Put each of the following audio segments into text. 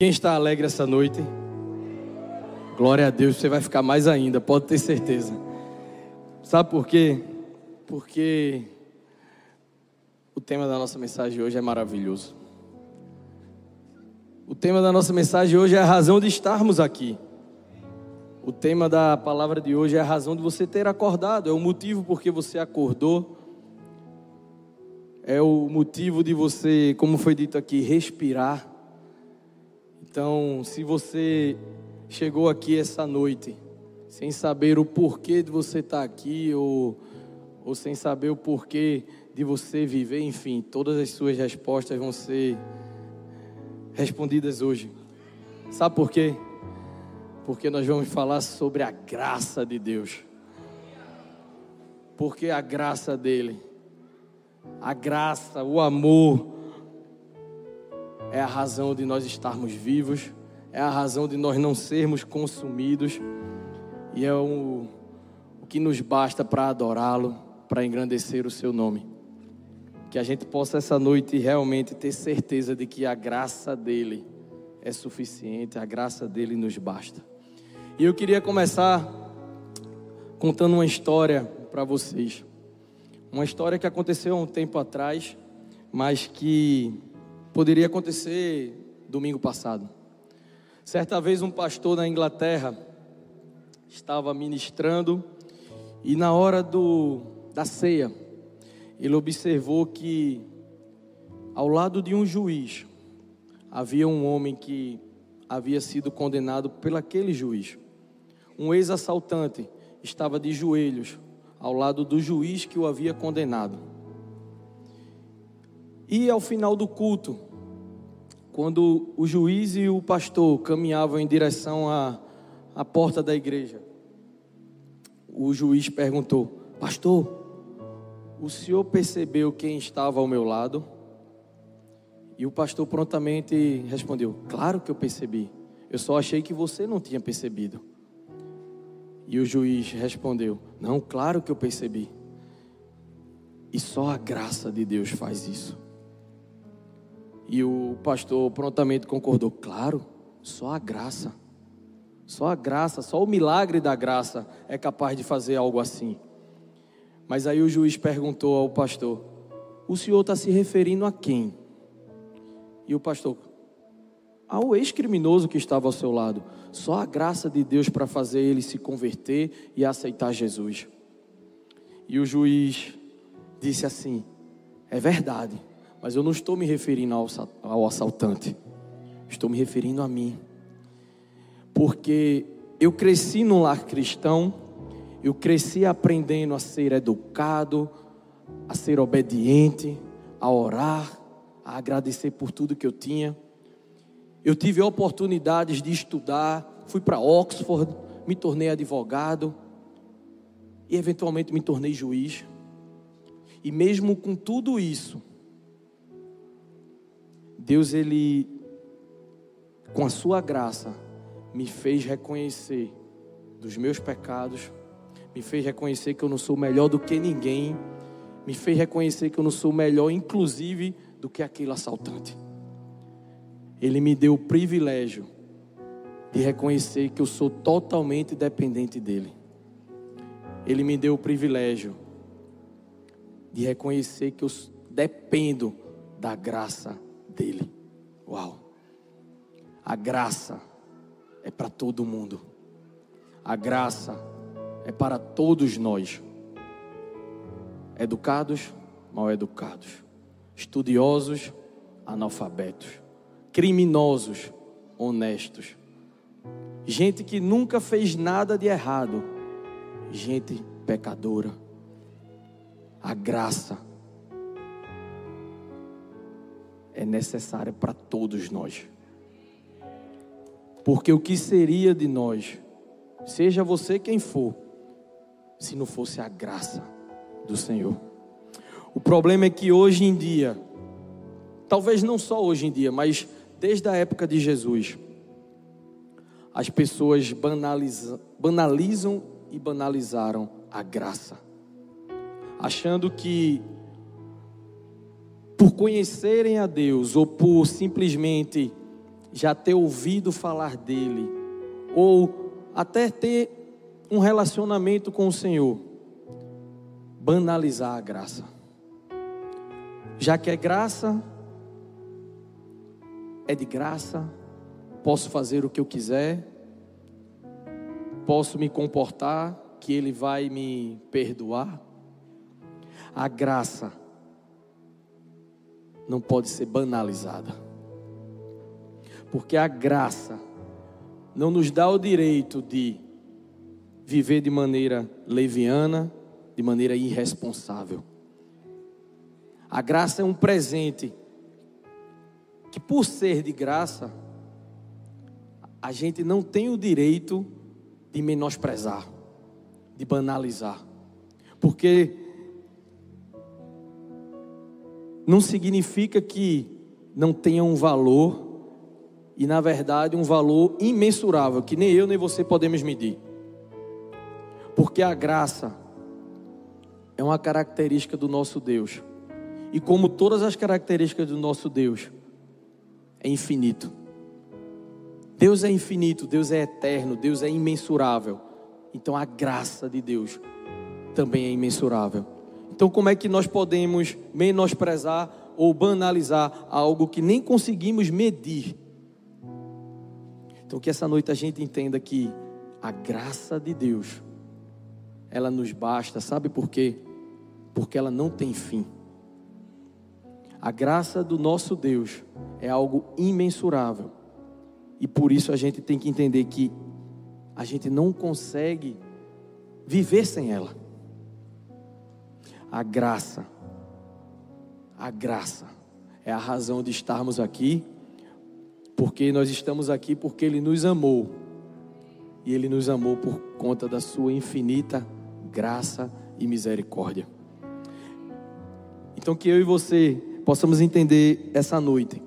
Quem está alegre essa noite? Glória a Deus, você vai ficar mais ainda, pode ter certeza. Sabe por quê? Porque o tema da nossa mensagem hoje é maravilhoso. O tema da nossa mensagem hoje é a razão de estarmos aqui. O tema da palavra de hoje é a razão de você ter acordado, é o motivo porque você acordou. É o motivo de você, como foi dito aqui, respirar então, se você chegou aqui essa noite sem saber o porquê de você estar aqui ou, ou sem saber o porquê de você viver, enfim, todas as suas respostas vão ser respondidas hoje. Sabe por quê? Porque nós vamos falar sobre a graça de Deus. Porque a graça dele, a graça, o amor, é a razão de nós estarmos vivos, é a razão de nós não sermos consumidos, e é o, o que nos basta para adorá-lo, para engrandecer o seu nome. Que a gente possa essa noite realmente ter certeza de que a graça dele é suficiente, a graça dele nos basta. E eu queria começar contando uma história para vocês. Uma história que aconteceu há um tempo atrás, mas que Poderia acontecer domingo passado. Certa vez um pastor na Inglaterra estava ministrando e na hora do, da ceia ele observou que ao lado de um juiz havia um homem que havia sido condenado pelaquele juiz. Um ex-assaltante estava de joelhos ao lado do juiz que o havia condenado. E ao final do culto, quando o juiz e o pastor caminhavam em direção à, à porta da igreja, o juiz perguntou: Pastor, o senhor percebeu quem estava ao meu lado? E o pastor prontamente respondeu: Claro que eu percebi. Eu só achei que você não tinha percebido. E o juiz respondeu: Não, claro que eu percebi. E só a graça de Deus faz isso. E o pastor prontamente concordou: Claro, só a graça. Só a graça, só o milagre da graça é capaz de fazer algo assim. Mas aí o juiz perguntou ao pastor: O senhor está se referindo a quem? E o pastor: Ao ex-criminoso que estava ao seu lado. Só a graça de Deus para fazer ele se converter e aceitar Jesus. E o juiz disse assim: É verdade. Mas eu não estou me referindo ao assaltante, estou me referindo a mim. Porque eu cresci num lar cristão, eu cresci aprendendo a ser educado, a ser obediente, a orar, a agradecer por tudo que eu tinha. Eu tive oportunidades de estudar, fui para Oxford, me tornei advogado e eventualmente me tornei juiz. E mesmo com tudo isso, Deus, Ele, com a Sua graça, me fez reconhecer dos meus pecados, me fez reconhecer que eu não sou melhor do que ninguém, me fez reconhecer que eu não sou melhor, inclusive, do que aquele assaltante. Ele me deu o privilégio de reconhecer que eu sou totalmente dependente dele. Ele me deu o privilégio de reconhecer que eu dependo da graça dele. Uau! A graça é para todo mundo. A graça é para todos nós. Educados, mal educados. Estudiosos, analfabetos. Criminosos, honestos. Gente que nunca fez nada de errado. Gente pecadora. A graça é necessária para todos nós. Porque o que seria de nós, seja você quem for, se não fosse a graça do Senhor? O problema é que hoje em dia, talvez não só hoje em dia, mas desde a época de Jesus, as pessoas banalizam, banalizam e banalizaram a graça, achando que por conhecerem a Deus ou por simplesmente já ter ouvido falar dele, ou até ter um relacionamento com o Senhor, banalizar a graça. Já que é graça, é de graça, posso fazer o que eu quiser, posso me comportar, que Ele vai me perdoar. A graça não pode ser banalizada, porque a graça não nos dá o direito de viver de maneira leviana, de maneira irresponsável. A graça é um presente que, por ser de graça, a gente não tem o direito de menosprezar, de banalizar, porque não significa que não tenha um valor e, na verdade, um valor imensurável que nem eu nem você podemos medir, porque a graça é uma característica do nosso Deus. E como todas as características do nosso Deus, é infinito. Deus é infinito, Deus é eterno, Deus é imensurável. Então a graça de Deus também é imensurável. Então como é que nós podemos menosprezar ou banalizar algo que nem conseguimos medir? Então que essa noite a gente entenda que a graça de Deus ela nos basta, sabe por quê? Porque ela não tem fim. A graça do nosso Deus é algo imensurável. E por isso a gente tem que entender que a gente não consegue viver sem ela. A graça, a graça é a razão de estarmos aqui, porque nós estamos aqui porque Ele nos amou. E Ele nos amou por conta da Sua infinita graça e misericórdia. Então, que eu e você possamos entender essa noite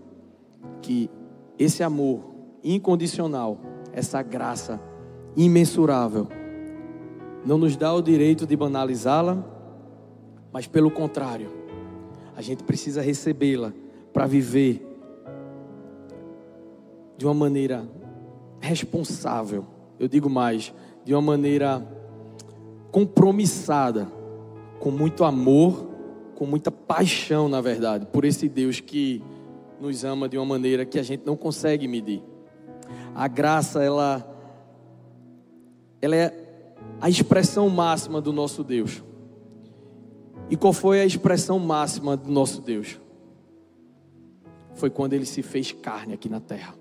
que esse amor incondicional, essa graça imensurável, não nos dá o direito de banalizá-la, mas pelo contrário, a gente precisa recebê-la para viver de uma maneira responsável. Eu digo mais, de uma maneira compromissada, com muito amor com muita paixão, na verdade, por esse Deus que nos ama de uma maneira que a gente não consegue medir. A graça, ela, ela é a expressão máxima do nosso Deus. E qual foi a expressão máxima do nosso Deus? Foi quando ele se fez carne aqui na terra.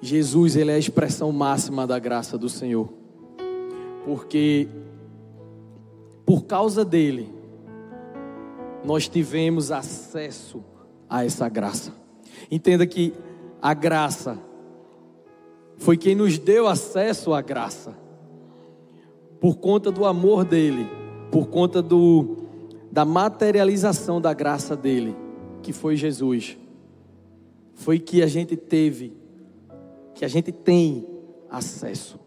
Jesus, ele é a expressão máxima da graça do Senhor. Porque por causa dele, nós tivemos acesso a essa graça. Entenda que a graça foi quem nos deu acesso à graça. Por conta do amor dele, por conta do da materialização da graça dele, que foi Jesus. Foi que a gente teve, que a gente tem acesso.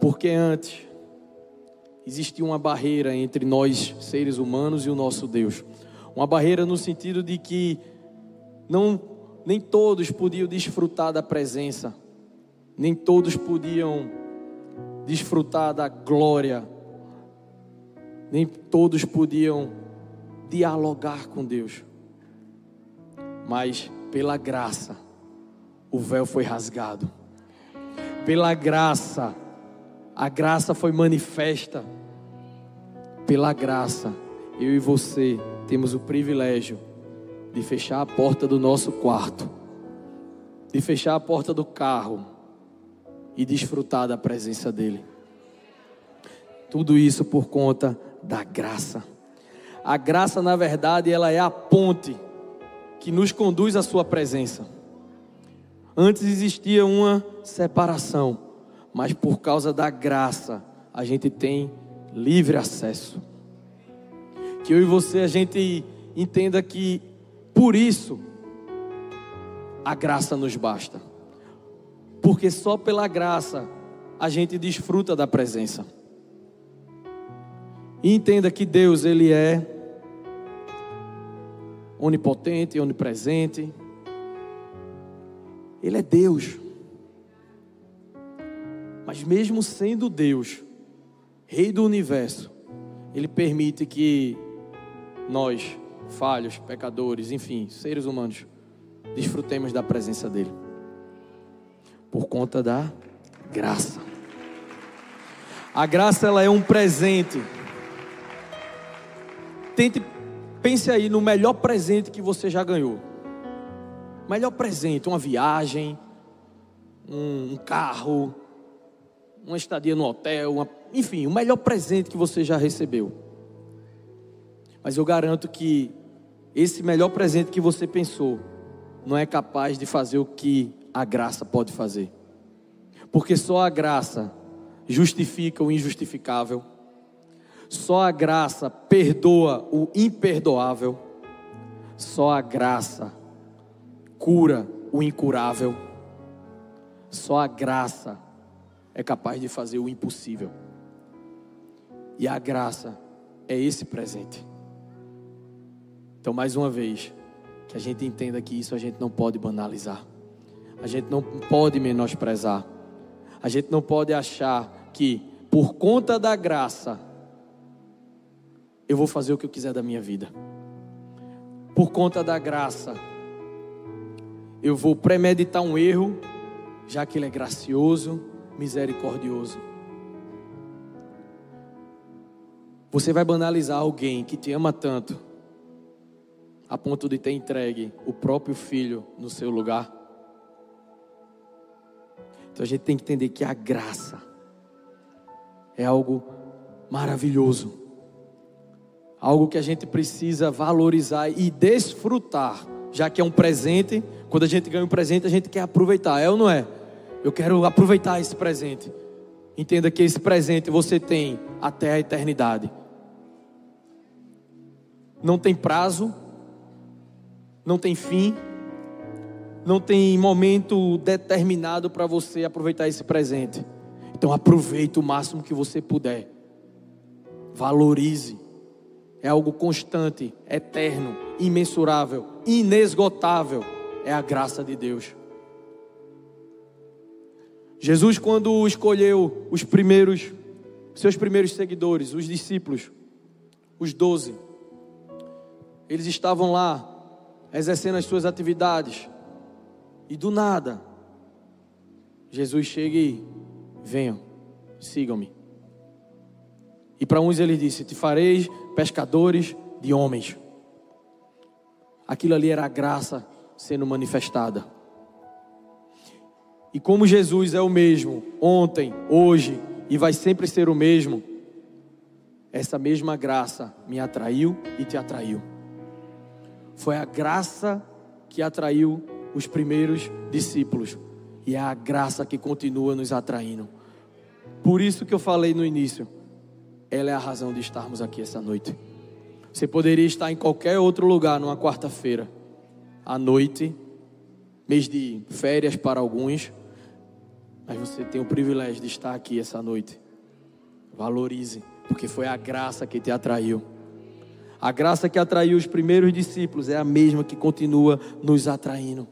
Porque antes existia uma barreira entre nós, seres humanos, e o nosso Deus. Uma barreira no sentido de que não, nem todos podiam desfrutar da presença, nem todos podiam desfrutar da glória, nem todos podiam dialogar com Deus. Mas pela graça, o véu foi rasgado. Pela graça, a graça foi manifesta pela graça, eu e você temos o privilégio de fechar a porta do nosso quarto, de fechar a porta do carro e desfrutar da presença dEle. Tudo isso por conta da graça. A graça, na verdade, ela é a ponte que nos conduz à Sua presença. Antes existia uma separação, mas por causa da graça, a gente tem livre acesso. Que eu e você a gente entenda que por isso a graça nos basta. Porque só pela graça a gente desfruta da presença. E entenda que Deus ele é onipotente, onipresente. Ele é Deus. Mas mesmo sendo Deus, Rei do universo, Ele permite que nós, falhos, pecadores, enfim, seres humanos, desfrutemos da presença dEle. Por conta da graça. A graça ela é um presente. Tente pense aí no melhor presente que você já ganhou. Melhor presente, uma viagem, um, um carro, uma estadia no hotel, uma, enfim, o melhor presente que você já recebeu. Mas eu garanto que esse melhor presente que você pensou não é capaz de fazer o que a graça pode fazer. Porque só a graça justifica o injustificável. Só a graça perdoa o imperdoável. Só a graça cura o incurável. Só a graça é capaz de fazer o impossível. E a graça é esse presente. Então, mais uma vez, que a gente entenda que isso a gente não pode banalizar. A gente não pode menosprezar. A gente não pode achar que, por conta da graça, eu vou fazer o que eu quiser da minha vida. Por conta da graça, eu vou premeditar um erro, já que Ele é gracioso, misericordioso. Você vai banalizar alguém que te ama tanto, a ponto de ter entregue o próprio filho no seu lugar? Então a gente tem que entender que a graça é algo maravilhoso, algo que a gente precisa valorizar e desfrutar, já que é um presente. Quando a gente ganha um presente, a gente quer aproveitar, é ou não é? Eu quero aproveitar esse presente. Entenda que esse presente você tem até a eternidade. Não tem prazo, não tem fim, não tem momento determinado para você aproveitar esse presente. Então aproveite o máximo que você puder. Valorize. É algo constante, eterno, imensurável, inesgotável. É a graça de Deus. Jesus, quando escolheu os primeiros, seus primeiros seguidores, os discípulos, os doze, eles estavam lá exercendo as suas atividades, e do nada, Jesus chega e venham, sigam-me. E para uns ele disse: Te fareis pescadores de homens. Aquilo ali era a graça sendo manifestada. E como Jesus é o mesmo ontem, hoje e vai sempre ser o mesmo, essa mesma graça me atraiu e te atraiu. Foi a graça que atraiu os primeiros discípulos. E é a graça que continua nos atraindo. Por isso que eu falei no início, ela é a razão de estarmos aqui essa noite. Você poderia estar em qualquer outro lugar numa quarta-feira, à noite, mês de férias para alguns, mas você tem o privilégio de estar aqui essa noite. Valorize, porque foi a graça que te atraiu. A graça que atraiu os primeiros discípulos é a mesma que continua nos atraindo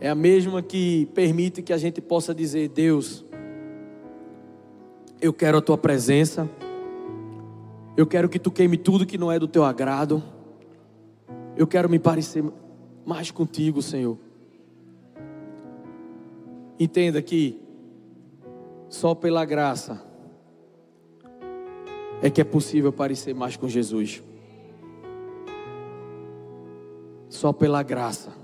é a mesma que permite que a gente possa dizer: Deus, eu quero a tua presença, eu quero que tu queime tudo que não é do teu agrado, eu quero me parecer mais contigo, Senhor. Entenda que só pela graça é que é possível parecer mais com Jesus. Só pela graça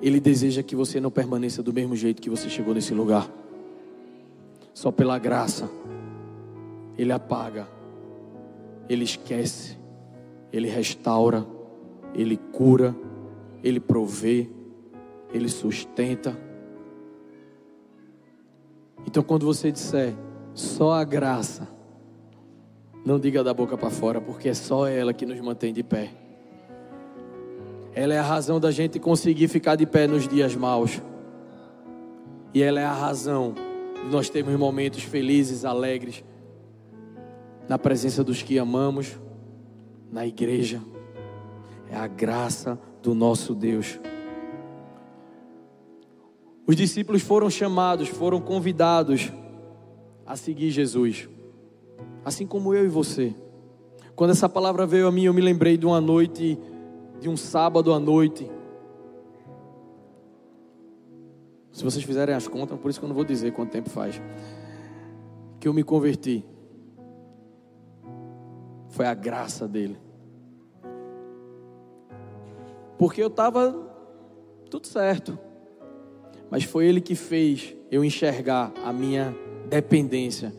ele deseja que você não permaneça do mesmo jeito que você chegou nesse lugar. Só pela graça. Ele apaga. Ele esquece. Ele restaura. Ele cura. Ele provê. Ele sustenta. Então, quando você disser só a graça, não diga da boca para fora, porque é só ela que nos mantém de pé. Ela é a razão da gente conseguir ficar de pé nos dias maus. E ela é a razão nós termos momentos felizes, alegres, na presença dos que amamos, na igreja. É a graça do nosso Deus. Os discípulos foram chamados, foram convidados a seguir Jesus, assim como eu e você. Quando essa palavra veio a mim, eu me lembrei de uma noite, de um sábado à noite. Se vocês fizerem as contas, por isso que eu não vou dizer quanto tempo faz, que eu me converti. Foi a graça dele. Porque eu estava tudo certo. Mas foi ele que fez eu enxergar a minha dependência.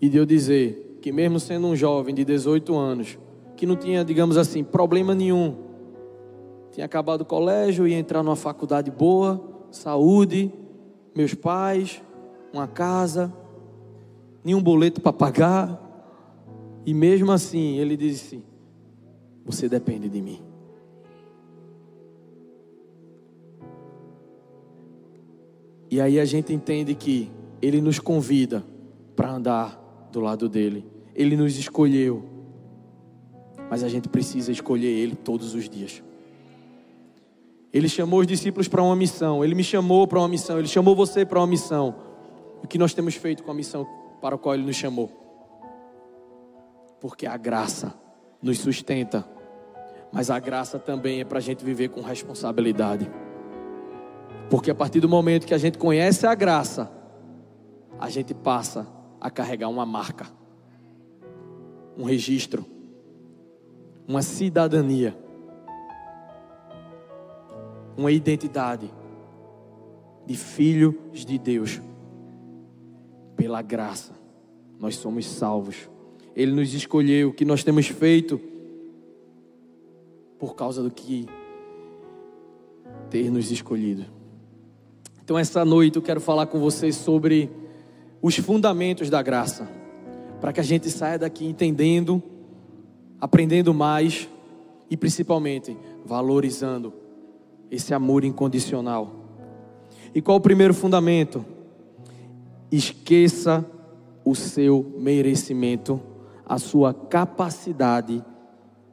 E de eu dizer que, mesmo sendo um jovem de 18 anos, que não tinha, digamos assim, problema nenhum, tinha acabado o colégio, ia entrar numa faculdade boa, saúde, meus pais, uma casa, nenhum boleto para pagar. E mesmo assim, ele disse: Você depende de mim. E aí a gente entende que Ele nos convida para andar do lado dele. Ele nos escolheu. Mas a gente precisa escolher Ele todos os dias. Ele chamou os discípulos para uma missão. Ele me chamou para uma missão. Ele chamou você para uma missão. O que nós temos feito com a missão para a qual Ele nos chamou? Porque a graça nos sustenta. Mas a graça também é para a gente viver com responsabilidade. Porque a partir do momento que a gente conhece a graça, a gente passa a carregar uma marca, um registro, uma cidadania, uma identidade de filhos de Deus. Pela graça, nós somos salvos. Ele nos escolheu, o que nós temos feito por causa do que ter nos escolhido. Então, essa noite eu quero falar com vocês sobre os fundamentos da graça, para que a gente saia daqui entendendo, aprendendo mais e principalmente valorizando esse amor incondicional. E qual o primeiro fundamento? Esqueça o seu merecimento, a sua capacidade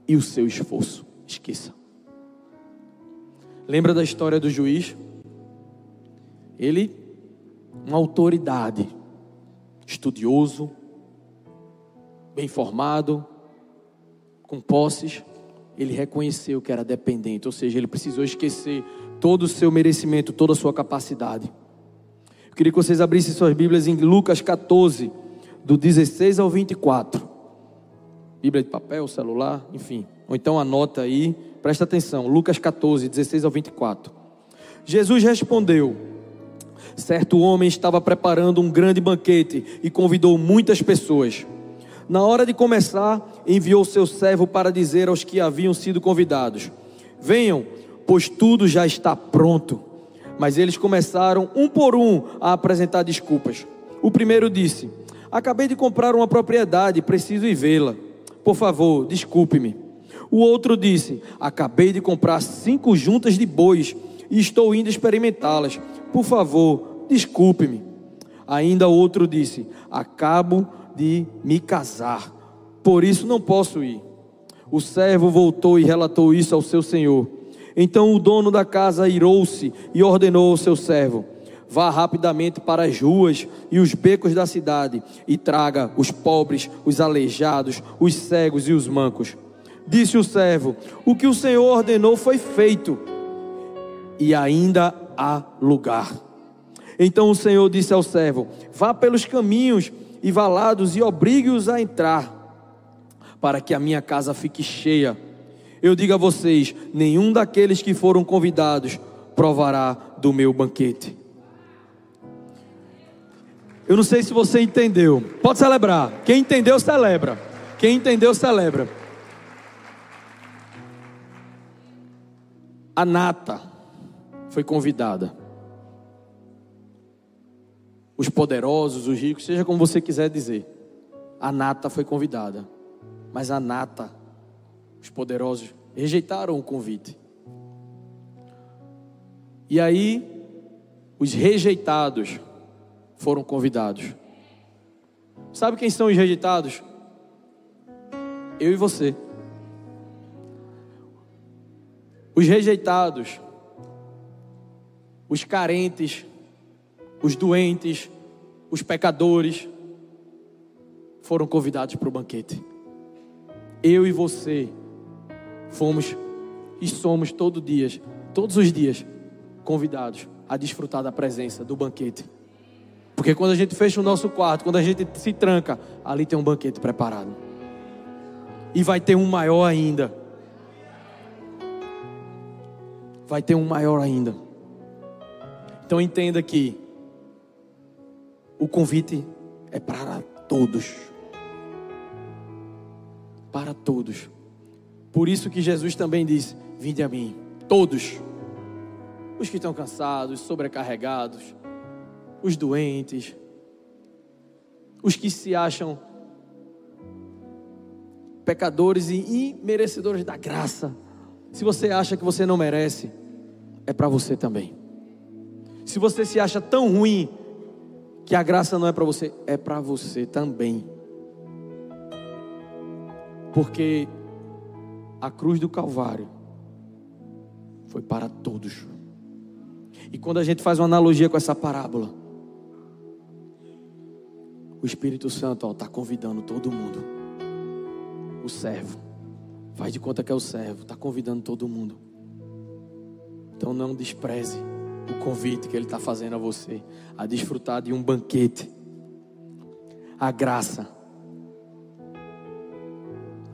e o seu esforço. Esqueça. Lembra da história do juiz? Ele, uma autoridade, estudioso, bem formado, com posses, ele reconheceu que era dependente, ou seja, ele precisou esquecer todo o seu merecimento, toda a sua capacidade. Eu queria que vocês abrissem suas Bíblias em Lucas 14, do 16 ao 24. Bíblia de papel, celular, enfim. Ou então anota aí, presta atenção. Lucas 14, 16 ao 24. Jesus respondeu: Certo homem estava preparando um grande banquete e convidou muitas pessoas. Na hora de começar, enviou seu servo para dizer aos que haviam sido convidados: Venham, pois tudo já está pronto. Mas eles começaram, um por um, a apresentar desculpas. O primeiro disse: Acabei de comprar uma propriedade, preciso ir vê-la. Por favor, desculpe-me. O outro disse: Acabei de comprar cinco juntas de bois e estou indo experimentá-las. Por favor, desculpe-me. Ainda outro disse: Acabo de me casar, por isso não posso ir. O servo voltou e relatou isso ao seu senhor. Então o dono da casa irou-se e ordenou ao seu servo: Vá rapidamente para as ruas e os becos da cidade e traga os pobres, os aleijados, os cegos e os mancos. Disse o servo: O que o Senhor ordenou foi feito, e ainda há lugar. Então o Senhor disse ao servo: Vá pelos caminhos e valados e obrigue-os a entrar, para que a minha casa fique cheia. Eu digo a vocês: nenhum daqueles que foram convidados provará do meu banquete. Eu não sei se você entendeu. Pode celebrar. Quem entendeu, celebra. Quem entendeu, celebra. A nata foi convidada. Os poderosos, os ricos, seja como você quiser dizer. A nata foi convidada. Mas a nata, os poderosos, rejeitaram o convite. E aí, os rejeitados foram convidados. Sabe quem são os rejeitados? Eu e você. Os rejeitados os carentes, os doentes, os pecadores foram convidados para o banquete. Eu e você fomos e somos todo dias, todos os dias convidados a desfrutar da presença do banquete. Porque quando a gente fecha o nosso quarto, quando a gente se tranca, ali tem um banquete preparado. E vai ter um maior ainda. Vai ter um maior ainda. Então entenda que o convite é para todos. Para todos. Por isso que Jesus também disse: Vinde a mim, todos. Os que estão cansados, sobrecarregados, os doentes, os que se acham pecadores e imerecedores da graça. Se você acha que você não merece, é para você também. Se você se acha tão ruim que a graça não é para você, é para você também. Porque a cruz do Calvário foi para todos. E quando a gente faz uma analogia com essa parábola, o Espírito Santo está convidando todo mundo. O servo. Faz de conta que é o servo. Está convidando todo mundo. Então não despreze o convite que Ele está fazendo a você. A desfrutar de um banquete. A graça.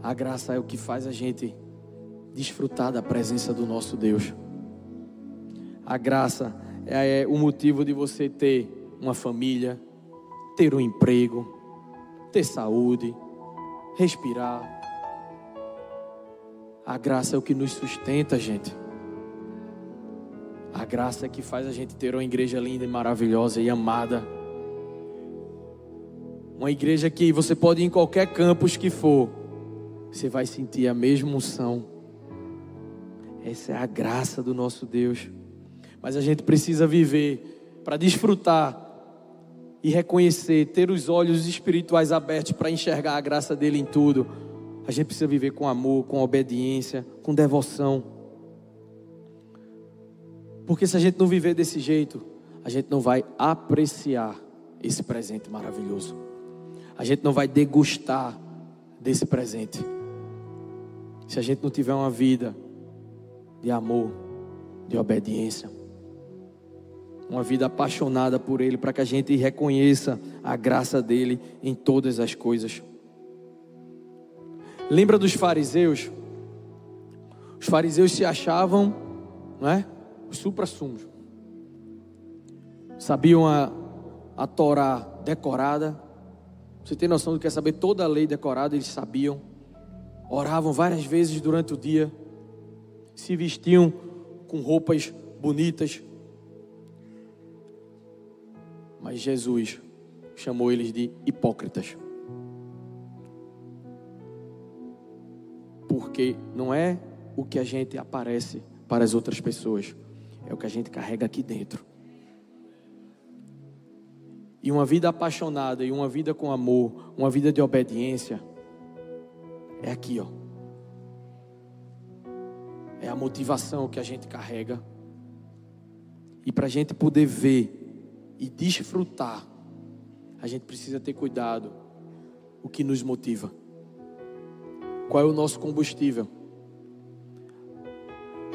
A graça é o que faz a gente desfrutar da presença do nosso Deus. A graça é o motivo de você ter uma família, ter um emprego, ter saúde, respirar. A graça é o que nos sustenta, gente. A graça é que faz a gente ter uma igreja linda e maravilhosa e amada. Uma igreja que você pode ir em qualquer campus que for, você vai sentir a mesma unção. Essa é a graça do nosso Deus. Mas a gente precisa viver para desfrutar e reconhecer, ter os olhos espirituais abertos para enxergar a graça dele em tudo. A gente precisa viver com amor, com obediência, com devoção. Porque se a gente não viver desse jeito, a gente não vai apreciar esse presente maravilhoso. A gente não vai degustar desse presente. Se a gente não tiver uma vida de amor, de obediência uma vida apaixonada por Ele, para que a gente reconheça a graça dele em todas as coisas. Lembra dos fariseus? Os fariseus se achavam, não é? Os supra-sumos. Sabiam a, a Torá decorada. Você tem noção do que é saber toda a lei decorada? Eles sabiam. Oravam várias vezes durante o dia. Se vestiam com roupas bonitas, mas Jesus chamou eles de hipócritas. Porque não é o que a gente aparece para as outras pessoas, é o que a gente carrega aqui dentro. E uma vida apaixonada e uma vida com amor, uma vida de obediência, é aqui, ó. É a motivação que a gente carrega. E para a gente poder ver e desfrutar, a gente precisa ter cuidado o que nos motiva. Qual é o nosso combustível?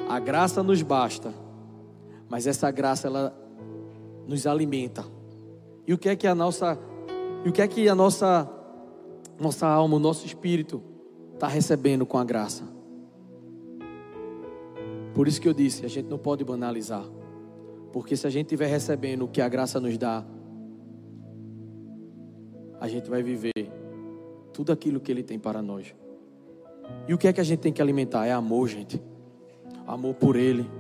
A graça nos basta, mas essa graça ela nos alimenta. E o que é que a nossa e o que é que a nossa nossa alma, o nosso espírito está recebendo com a graça? Por isso que eu disse, a gente não pode banalizar. Porque se a gente estiver recebendo o que a graça nos dá, a gente vai viver tudo aquilo que Ele tem para nós. E o que é que a gente tem que alimentar? É amor, gente. Amor por Ele.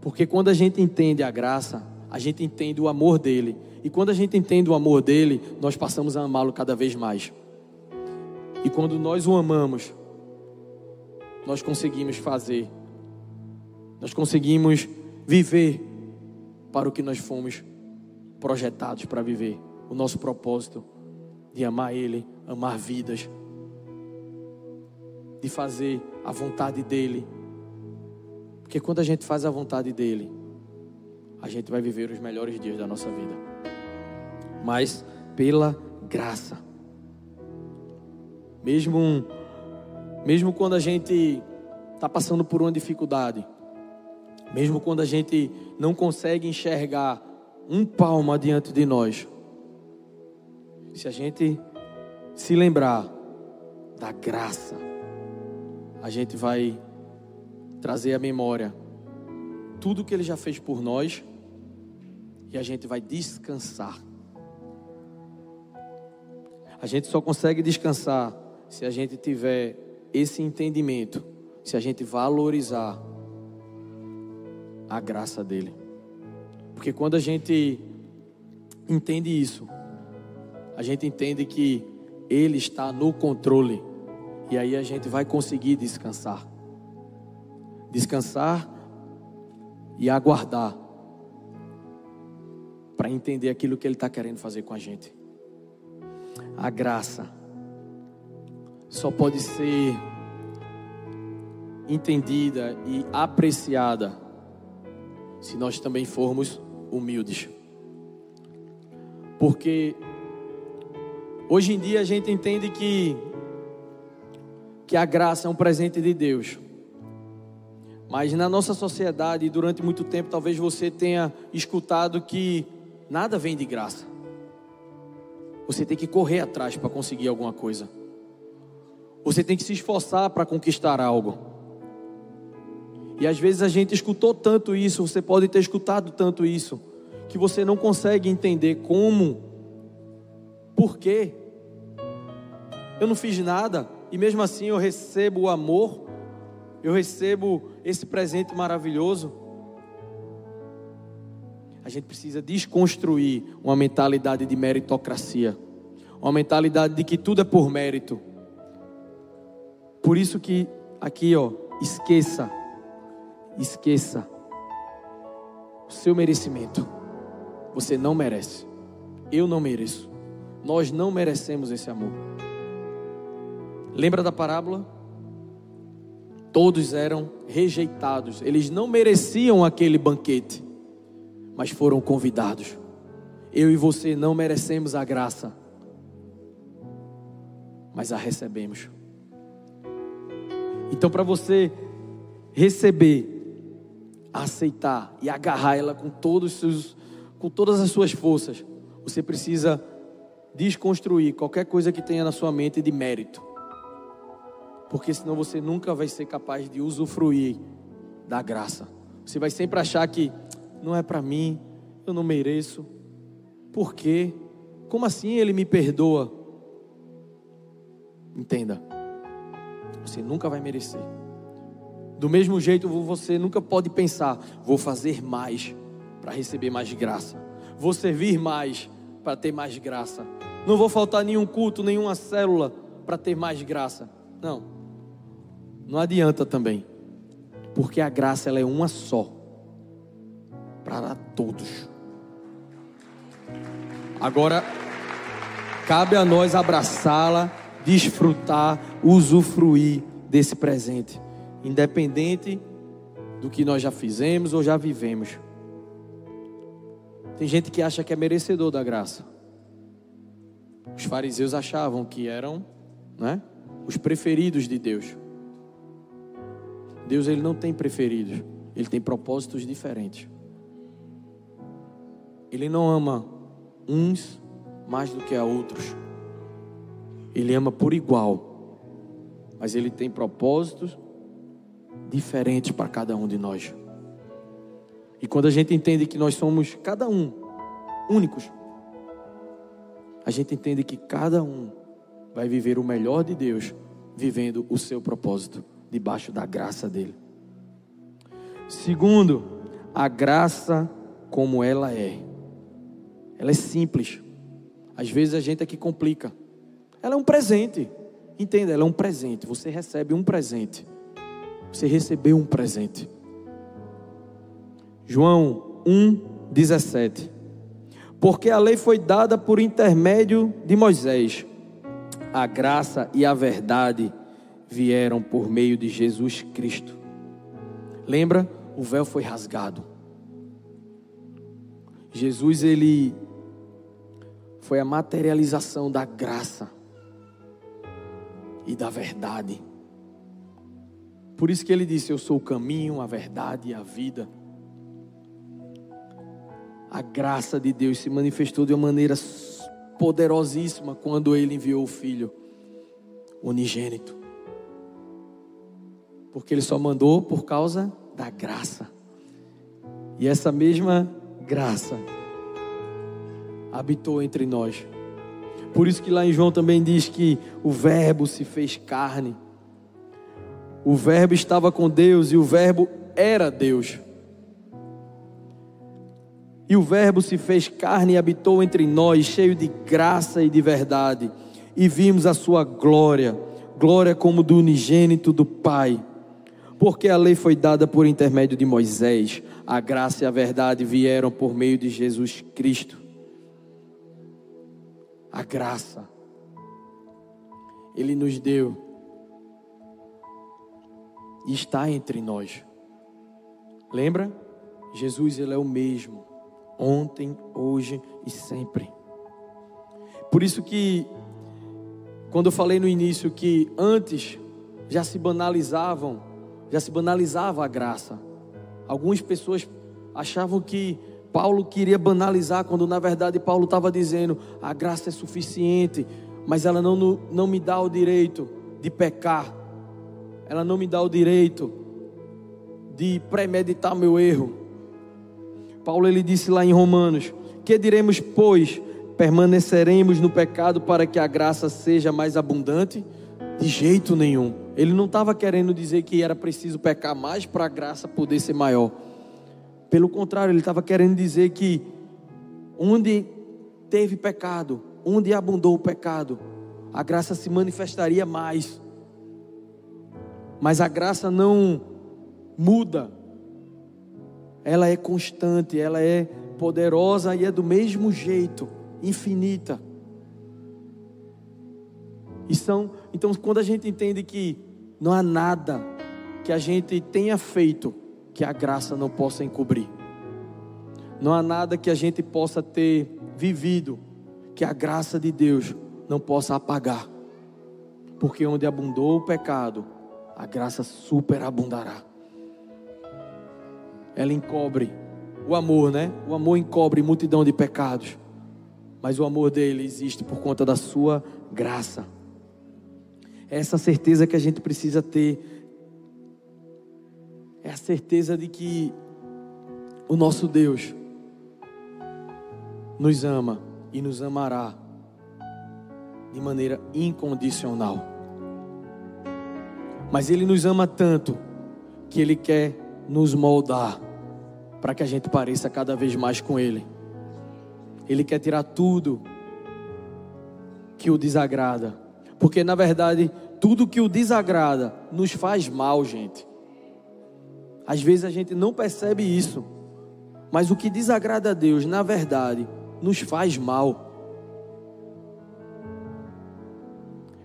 Porque quando a gente entende a graça, a gente entende o amor dele. E quando a gente entende o amor dele, nós passamos a amá-lo cada vez mais. E quando nós o amamos, nós conseguimos fazer, nós conseguimos viver para o que nós fomos projetados para viver. O nosso propósito de amar Ele, amar vidas, de fazer a vontade dEle. Porque quando a gente faz a vontade dEle, a gente vai viver os melhores dias da nossa vida. Mas pela graça. Mesmo, mesmo quando a gente está passando por uma dificuldade, mesmo quando a gente não consegue enxergar um palmo adiante de nós, se a gente se lembrar da graça, a gente vai trazer à memória tudo que Ele já fez por nós e a gente vai descansar. A gente só consegue descansar se a gente tiver esse entendimento, se a gente valorizar a graça dele. Porque quando a gente entende isso, a gente entende que ele está no controle e aí a gente vai conseguir descansar. Descansar e aguardar para entender aquilo que ele está querendo fazer com a gente. A graça só pode ser entendida e apreciada se nós também formos humildes. Porque hoje em dia a gente entende que que a graça é um presente de Deus. Mas na nossa sociedade, durante muito tempo, talvez você tenha escutado que nada vem de graça. Você tem que correr atrás para conseguir alguma coisa. Você tem que se esforçar para conquistar algo. E às vezes a gente escutou tanto isso, você pode ter escutado tanto isso, que você não consegue entender como, por quê. Eu não fiz nada e mesmo assim eu recebo o amor, eu recebo esse presente maravilhoso. A gente precisa desconstruir uma mentalidade de meritocracia, uma mentalidade de que tudo é por mérito. Por isso que aqui, ó, esqueça, esqueça o seu merecimento. Você não merece. Eu não mereço. Nós não merecemos esse amor. Lembra da parábola? Todos eram rejeitados. Eles não mereciam aquele banquete, mas foram convidados. Eu e você não merecemos a graça, mas a recebemos. Então, para você receber, aceitar e agarrar ela com todos seus, com todas as suas forças, você precisa desconstruir qualquer coisa que tenha na sua mente de mérito. Porque senão você nunca vai ser capaz de usufruir da graça. Você vai sempre achar que não é para mim, eu não mereço. Por quê? Como assim ele me perdoa? Entenda. Você nunca vai merecer. Do mesmo jeito, você nunca pode pensar: vou fazer mais para receber mais graça. Vou servir mais para ter mais graça. Não vou faltar nenhum culto, nenhuma célula para ter mais graça. Não. Não adianta também. Porque a graça ela é uma só para todos. Agora cabe a nós abraçá-la desfrutar, usufruir desse presente, independente do que nós já fizemos ou já vivemos. Tem gente que acha que é merecedor da graça. Os fariseus achavam que eram, né, os preferidos de Deus. Deus ele não tem preferidos, ele tem propósitos diferentes. Ele não ama uns mais do que a outros. Ele ama por igual, mas Ele tem propósitos diferentes para cada um de nós. E quando a gente entende que nós somos cada um únicos, a gente entende que cada um vai viver o melhor de Deus, vivendo o seu propósito debaixo da graça dele. Segundo, a graça como ela é. Ela é simples. Às vezes a gente é que complica. Ela é um presente. Entenda, ela é um presente. Você recebe um presente. Você recebeu um presente. João 1:17. Porque a lei foi dada por intermédio de Moisés. A graça e a verdade vieram por meio de Jesus Cristo. Lembra? O véu foi rasgado. Jesus, ele foi a materialização da graça e da verdade. Por isso que ele disse: Eu sou o caminho, a verdade e a vida. A graça de Deus se manifestou de uma maneira poderosíssima quando ele enviou o Filho unigênito. Porque ele só mandou por causa da graça. E essa mesma graça habitou entre nós. Por isso que lá em João também diz que o Verbo se fez carne. O Verbo estava com Deus e o Verbo era Deus. E o Verbo se fez carne e habitou entre nós, cheio de graça e de verdade. E vimos a sua glória, glória como do unigênito do Pai. Porque a lei foi dada por intermédio de Moisés, a graça e a verdade vieram por meio de Jesus Cristo. A graça, Ele nos deu e está entre nós. Lembra? Jesus, Ele é o mesmo, ontem, hoje e sempre. Por isso que, quando eu falei no início que antes já se banalizavam, já se banalizava a graça. Algumas pessoas achavam que Paulo queria banalizar, quando na verdade Paulo estava dizendo: a graça é suficiente, mas ela não, não me dá o direito de pecar, ela não me dá o direito de premeditar meu erro. Paulo ele disse lá em Romanos: Que diremos, pois? Permaneceremos no pecado para que a graça seja mais abundante? De jeito nenhum. Ele não estava querendo dizer que era preciso pecar mais para a graça poder ser maior. Pelo contrário, ele estava querendo dizer que onde teve pecado, onde abundou o pecado, a graça se manifestaria mais. Mas a graça não muda, ela é constante, ela é poderosa e é do mesmo jeito, infinita. E são, então, quando a gente entende que não há nada que a gente tenha feito que a graça não possa encobrir. Não há nada que a gente possa ter vivido que a graça de Deus não possa apagar. Porque onde abundou o pecado, a graça superabundará. Ela encobre o amor, né? O amor encobre multidão de pecados. Mas o amor dele existe por conta da sua graça. É essa certeza que a gente precisa ter. É a certeza de que o nosso Deus nos ama e nos amará de maneira incondicional. Mas Ele nos ama tanto que Ele quer nos moldar para que a gente pareça cada vez mais com Ele. Ele quer tirar tudo que o desagrada porque na verdade, tudo que o desagrada nos faz mal, gente. Às vezes a gente não percebe isso. Mas o que desagrada a Deus, na verdade, nos faz mal.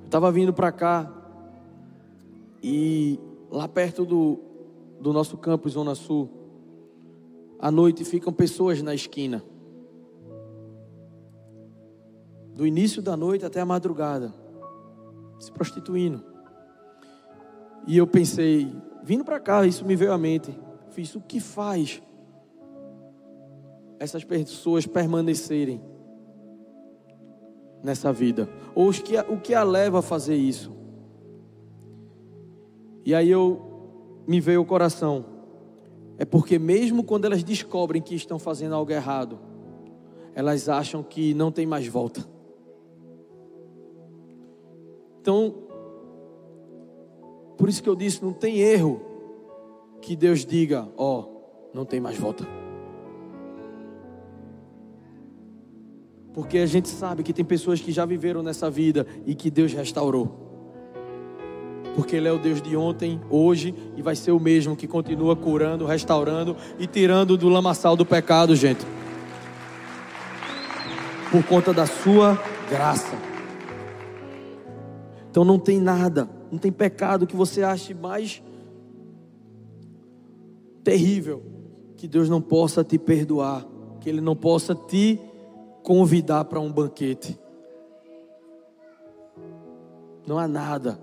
Eu estava vindo para cá e lá perto do, do nosso campus Zona Sul, à noite ficam pessoas na esquina. Do início da noite até a madrugada se prostituindo. E eu pensei, vindo para cá, isso me veio à mente. Fiz o que faz essas pessoas permanecerem nessa vida? Ou o que, o que a leva a fazer isso? E aí eu me veio o coração. É porque mesmo quando elas descobrem que estão fazendo algo errado, elas acham que não tem mais volta. Então, por isso que eu disse: não tem erro que Deus diga, ó, oh, não tem mais volta. Porque a gente sabe que tem pessoas que já viveram nessa vida e que Deus restaurou. Porque Ele é o Deus de ontem, hoje e vai ser o mesmo que continua curando, restaurando e tirando do lamaçal do pecado, gente. Por conta da Sua graça. Então não tem nada, não tem pecado que você ache mais terrível que Deus não possa te perdoar, que ele não possa te convidar para um banquete. Não há nada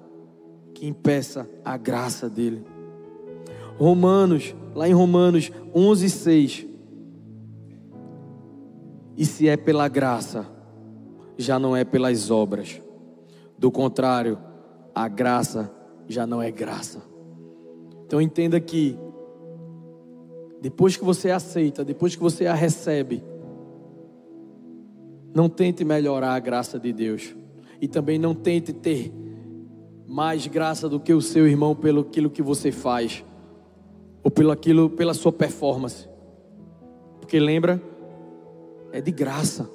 que impeça a graça dele. Romanos, lá em Romanos 11, 6. E se é pela graça, já não é pelas obras. Do contrário, a graça já não é graça. Então entenda que depois que você aceita, depois que você a recebe, não tente melhorar a graça de Deus. E também não tente ter mais graça do que o seu irmão pelo aquilo que você faz ou pelo aquilo pela sua performance. Porque lembra, é de graça.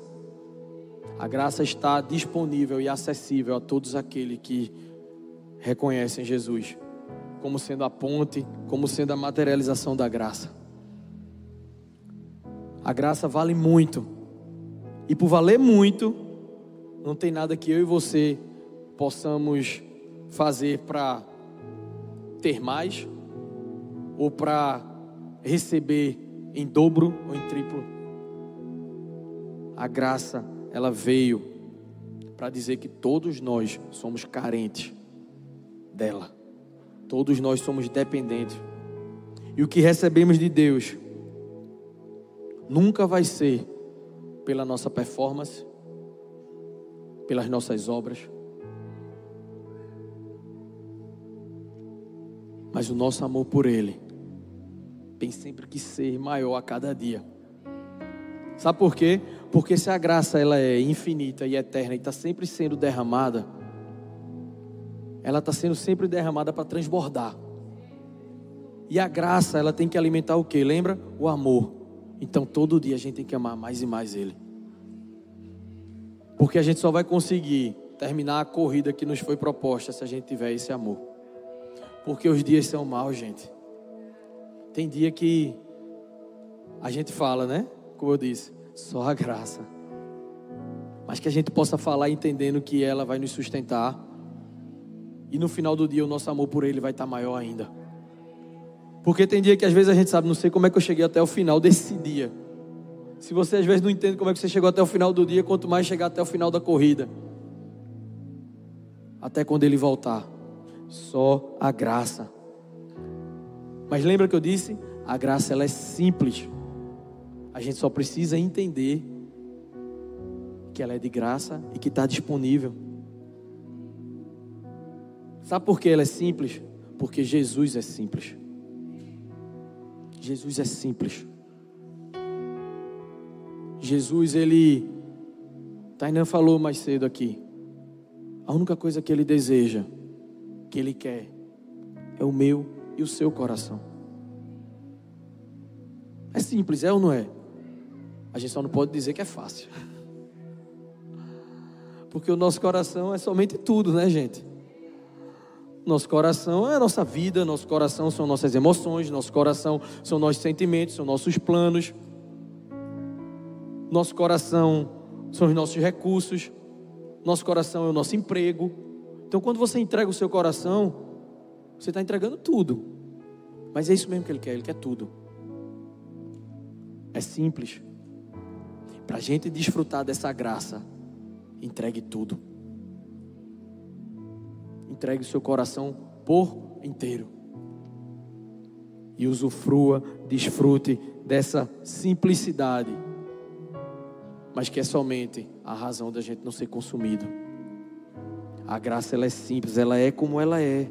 A graça está disponível e acessível a todos aqueles que reconhecem Jesus como sendo a ponte, como sendo a materialização da graça. A graça vale muito. E por valer muito, não tem nada que eu e você possamos fazer para ter mais ou para receber em dobro ou em triplo. A graça, ela veio para dizer que todos nós somos carentes dela. Todos nós somos dependentes. E o que recebemos de Deus nunca vai ser pela nossa performance, pelas nossas obras, mas o nosso amor por Ele tem sempre que ser maior a cada dia. Sabe por quê? Porque se a graça ela é infinita e eterna e está sempre sendo derramada, ela está sendo sempre derramada para transbordar. E a graça, ela tem que alimentar o que? Lembra? O amor. Então todo dia a gente tem que amar mais e mais Ele. Porque a gente só vai conseguir terminar a corrida que nos foi proposta se a gente tiver esse amor. Porque os dias são maus, gente. Tem dia que a gente fala, né? Como eu disse, só a graça. Mas que a gente possa falar entendendo que ela vai nos sustentar e no final do dia o nosso amor por Ele vai estar maior ainda. Porque tem dia que às vezes a gente sabe, não sei como é que eu cheguei até o final desse dia. Se você às vezes não entende como é que você chegou até o final do dia, quanto mais chegar até o final da corrida. Até quando ele voltar. Só a graça. Mas lembra que eu disse? A graça ela é simples. A gente só precisa entender que ela é de graça e que está disponível. Sabe por que ela é simples? Porque Jesus é simples. Jesus é simples. Jesus, ele. Tainan falou mais cedo aqui. A única coisa que ele deseja, que ele quer, é o meu e o seu coração. É simples, é ou não é? A gente só não pode dizer que é fácil. Porque o nosso coração é somente tudo, né, gente? Nosso coração é a nossa vida, nosso coração são nossas emoções, nosso coração são nossos sentimentos, são nossos planos. Nosso coração são os nossos recursos. Nosso coração é o nosso emprego. Então, quando você entrega o seu coração, você está entregando tudo. Mas é isso mesmo que Ele quer, Ele quer tudo. É simples. Para a gente desfrutar dessa graça, entregue tudo. Entregue o seu coração por inteiro. E usufrua, desfrute dessa simplicidade. Mas que é somente a razão da gente não ser consumido. A graça ela é simples, ela é como ela é.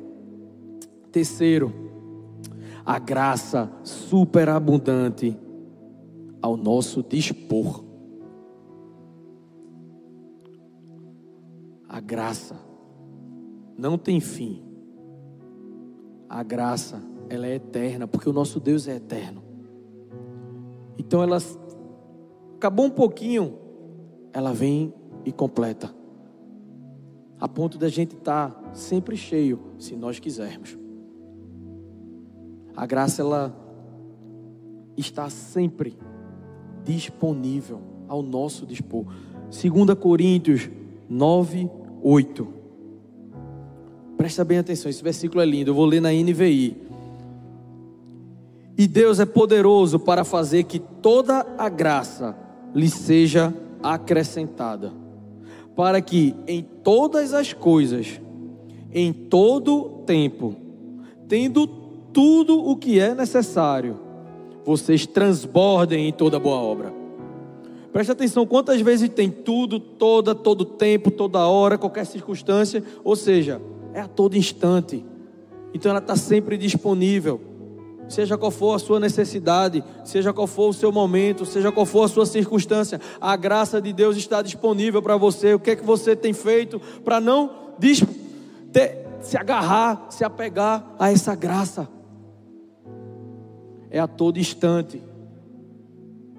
Terceiro, a graça superabundante ao nosso dispor. Graça não tem fim. A graça, ela é eterna, porque o nosso Deus é eterno. Então ela acabou um pouquinho, ela vem e completa. A ponto da gente estar tá sempre cheio, se nós quisermos. A graça ela está sempre disponível ao nosso dispor. 2 Coríntios 9, 8. Presta bem atenção, esse versículo é lindo. Eu vou ler na NVI. E Deus é poderoso para fazer que toda a graça lhe seja acrescentada, para que em todas as coisas, em todo tempo, tendo tudo o que é necessário, vocês transbordem em toda boa obra. Preste atenção quantas vezes tem tudo, toda, todo tempo, toda hora, qualquer circunstância, ou seja, é a todo instante. Então ela está sempre disponível. Seja qual for a sua necessidade, seja qual for o seu momento, seja qual for a sua circunstância, a graça de Deus está disponível para você. O que é que você tem feito para não ter, se agarrar, se apegar a essa graça? É a todo instante.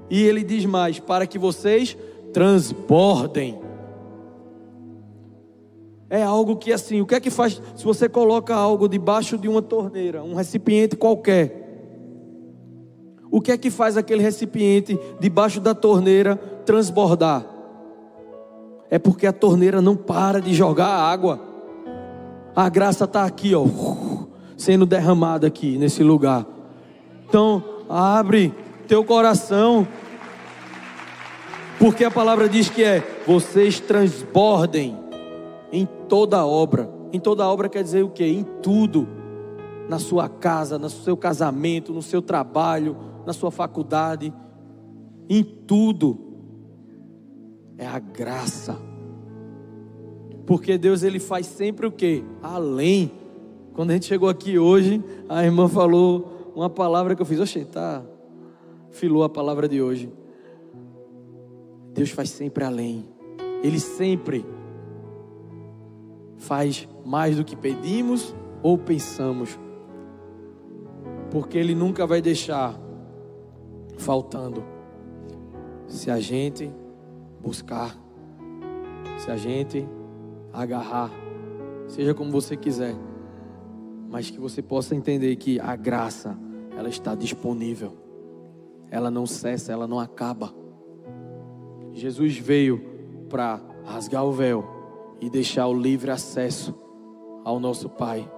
E ele diz mais: para que vocês transbordem. É algo que assim, o que é que faz se você coloca algo debaixo de uma torneira, um recipiente qualquer? O que é que faz aquele recipiente debaixo da torneira transbordar? É porque a torneira não para de jogar água. A graça está aqui, ó, sendo derramada aqui nesse lugar. Então, abre teu coração, porque a palavra diz que é: vocês transbordem em toda obra. Em toda obra quer dizer o que? Em tudo. Na sua casa, no seu casamento, no seu trabalho, na sua faculdade, em tudo. É a graça. Porque Deus ele faz sempre o que? Além. Quando a gente chegou aqui hoje, a irmã falou uma palavra que eu fiz, oxe, tá, filou a palavra de hoje. Deus faz sempre além. Ele sempre faz mais do que pedimos ou pensamos. Porque Ele nunca vai deixar faltando. Se a gente buscar, se a gente agarrar, seja como você quiser, mas que você possa entender que a graça, ela está disponível. Ela não cessa, ela não acaba. Jesus veio para rasgar o véu e deixar o livre acesso ao nosso Pai.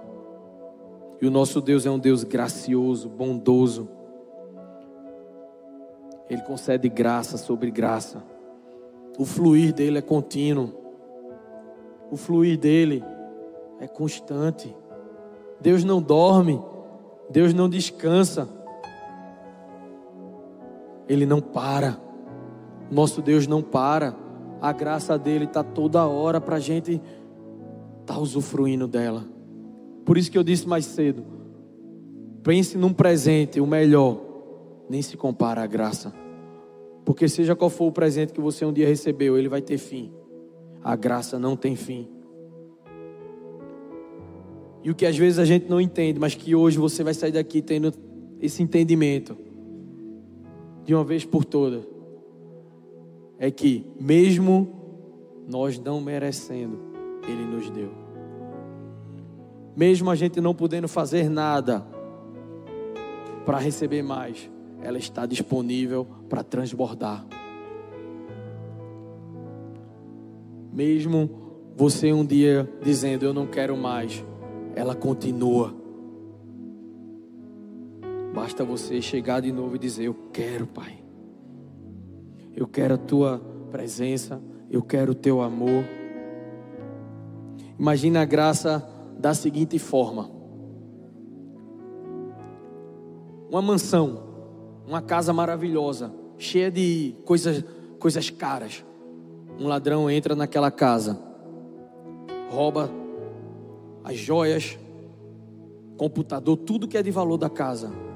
E o nosso Deus é um Deus gracioso, bondoso. Ele concede graça sobre graça. O fluir dele é contínuo. O fluir dele é constante. Deus não dorme. Deus não descansa. Ele não para. Nosso Deus não para a graça dele está toda hora para a gente estar tá usufruindo dela. Por isso que eu disse mais cedo: pense num presente, o melhor, nem se compara à graça. Porque seja qual for o presente que você um dia recebeu, ele vai ter fim. A graça não tem fim. E o que às vezes a gente não entende, mas que hoje você vai sair daqui tendo esse entendimento, de uma vez por todas é que, mesmo nós não merecendo, Ele nos deu. Mesmo a gente não podendo fazer nada para receber mais, ela está disponível para transbordar. Mesmo você um dia dizendo eu não quero mais, ela continua. Basta você chegar de novo e dizer eu quero, Pai. Eu quero a tua presença, eu quero o teu amor. Imagina a graça da seguinte forma: uma mansão, uma casa maravilhosa, cheia de coisas, coisas caras. Um ladrão entra naquela casa, rouba as joias, computador, tudo que é de valor da casa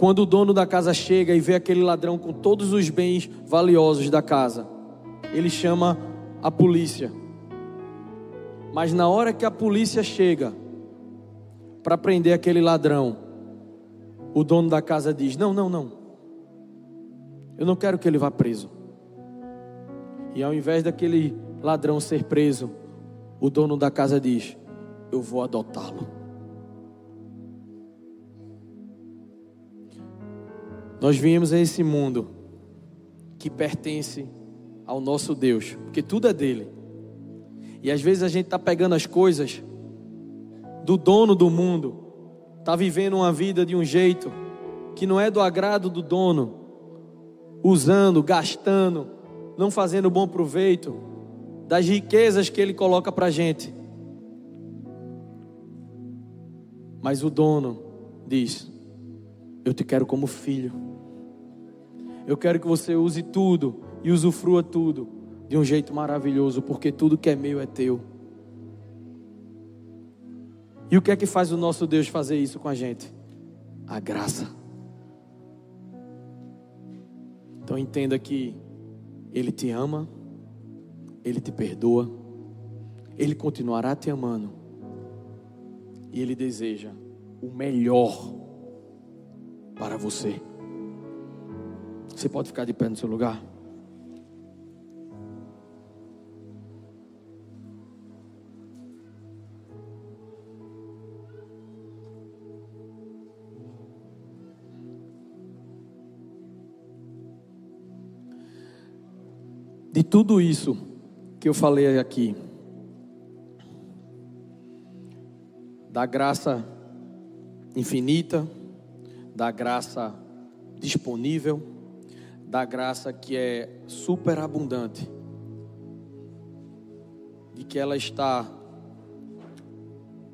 quando o dono da casa chega e vê aquele ladrão com todos os bens valiosos da casa, ele chama a polícia. Mas na hora que a polícia chega para prender aquele ladrão, o dono da casa diz: Não, não, não. Eu não quero que ele vá preso. E ao invés daquele ladrão ser preso, o dono da casa diz: Eu vou adotá-lo. Nós viemos a esse mundo que pertence ao nosso Deus, porque tudo é dele. E às vezes a gente está pegando as coisas do dono do mundo está vivendo uma vida de um jeito que não é do agrado do dono, usando, gastando, não fazendo bom proveito das riquezas que ele coloca para a gente. Mas o dono diz: Eu te quero como filho. Eu quero que você use tudo e usufrua tudo de um jeito maravilhoso, porque tudo que é meu é teu. E o que é que faz o nosso Deus fazer isso com a gente? A graça. Então entenda que Ele te ama, Ele te perdoa, Ele continuará te amando e Ele deseja o melhor para você. Você pode ficar de pé no seu lugar? de tudo isso que eu falei aqui, da graça infinita, da graça disponível, da graça que é superabundante, de que ela está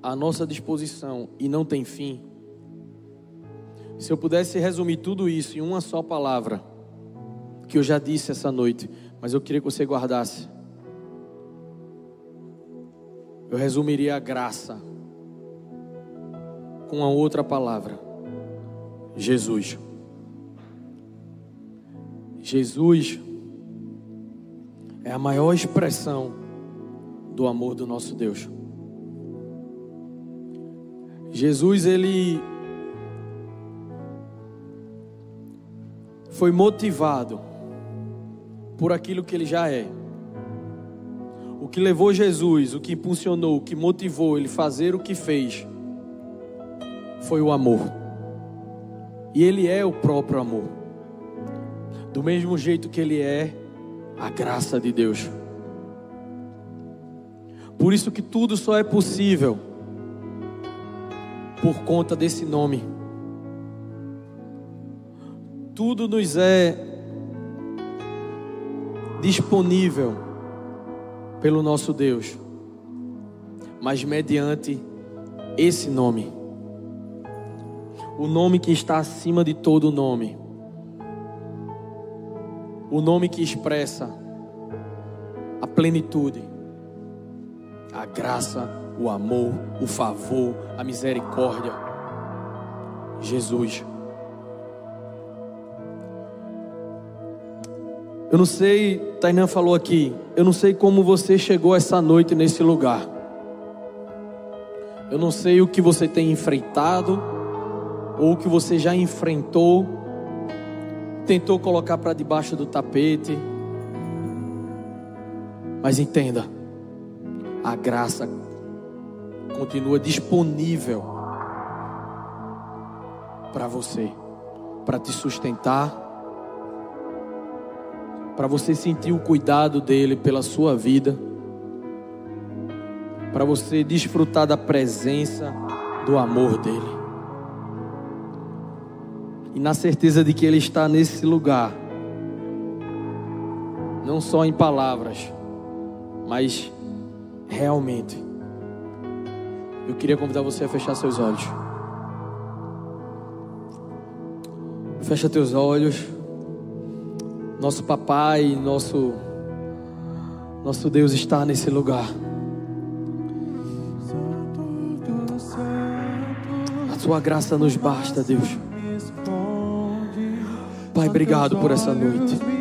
à nossa disposição e não tem fim. Se eu pudesse resumir tudo isso em uma só palavra, que eu já disse essa noite, mas eu queria que você guardasse. Eu resumiria a graça com a outra palavra: Jesus. Jesus é a maior expressão do amor do nosso Deus. Jesus, ele foi motivado por aquilo que ele já é. O que levou Jesus, o que impulsionou, o que motivou ele fazer o que fez, foi o amor. E ele é o próprio amor. Do mesmo jeito que ele é a graça de Deus. Por isso que tudo só é possível por conta desse nome. Tudo nos é disponível pelo nosso Deus, mas mediante esse nome, o nome que está acima de todo nome, o nome que expressa a plenitude, a graça, o amor, o favor, a misericórdia. Jesus. Eu não sei, Tainan falou aqui, eu não sei como você chegou essa noite nesse lugar. Eu não sei o que você tem enfrentado, ou que você já enfrentou, tentou colocar para debaixo do tapete. Mas entenda, a graça continua disponível para você, para te sustentar para você sentir o cuidado dele pela sua vida, para você desfrutar da presença, do amor dele. E na certeza de que ele está nesse lugar, não só em palavras, mas realmente. Eu queria convidar você a fechar seus olhos. Fecha teus olhos nosso papai, nosso nosso Deus está nesse lugar. A tua graça nos basta, Deus. Pai, obrigado por essa noite.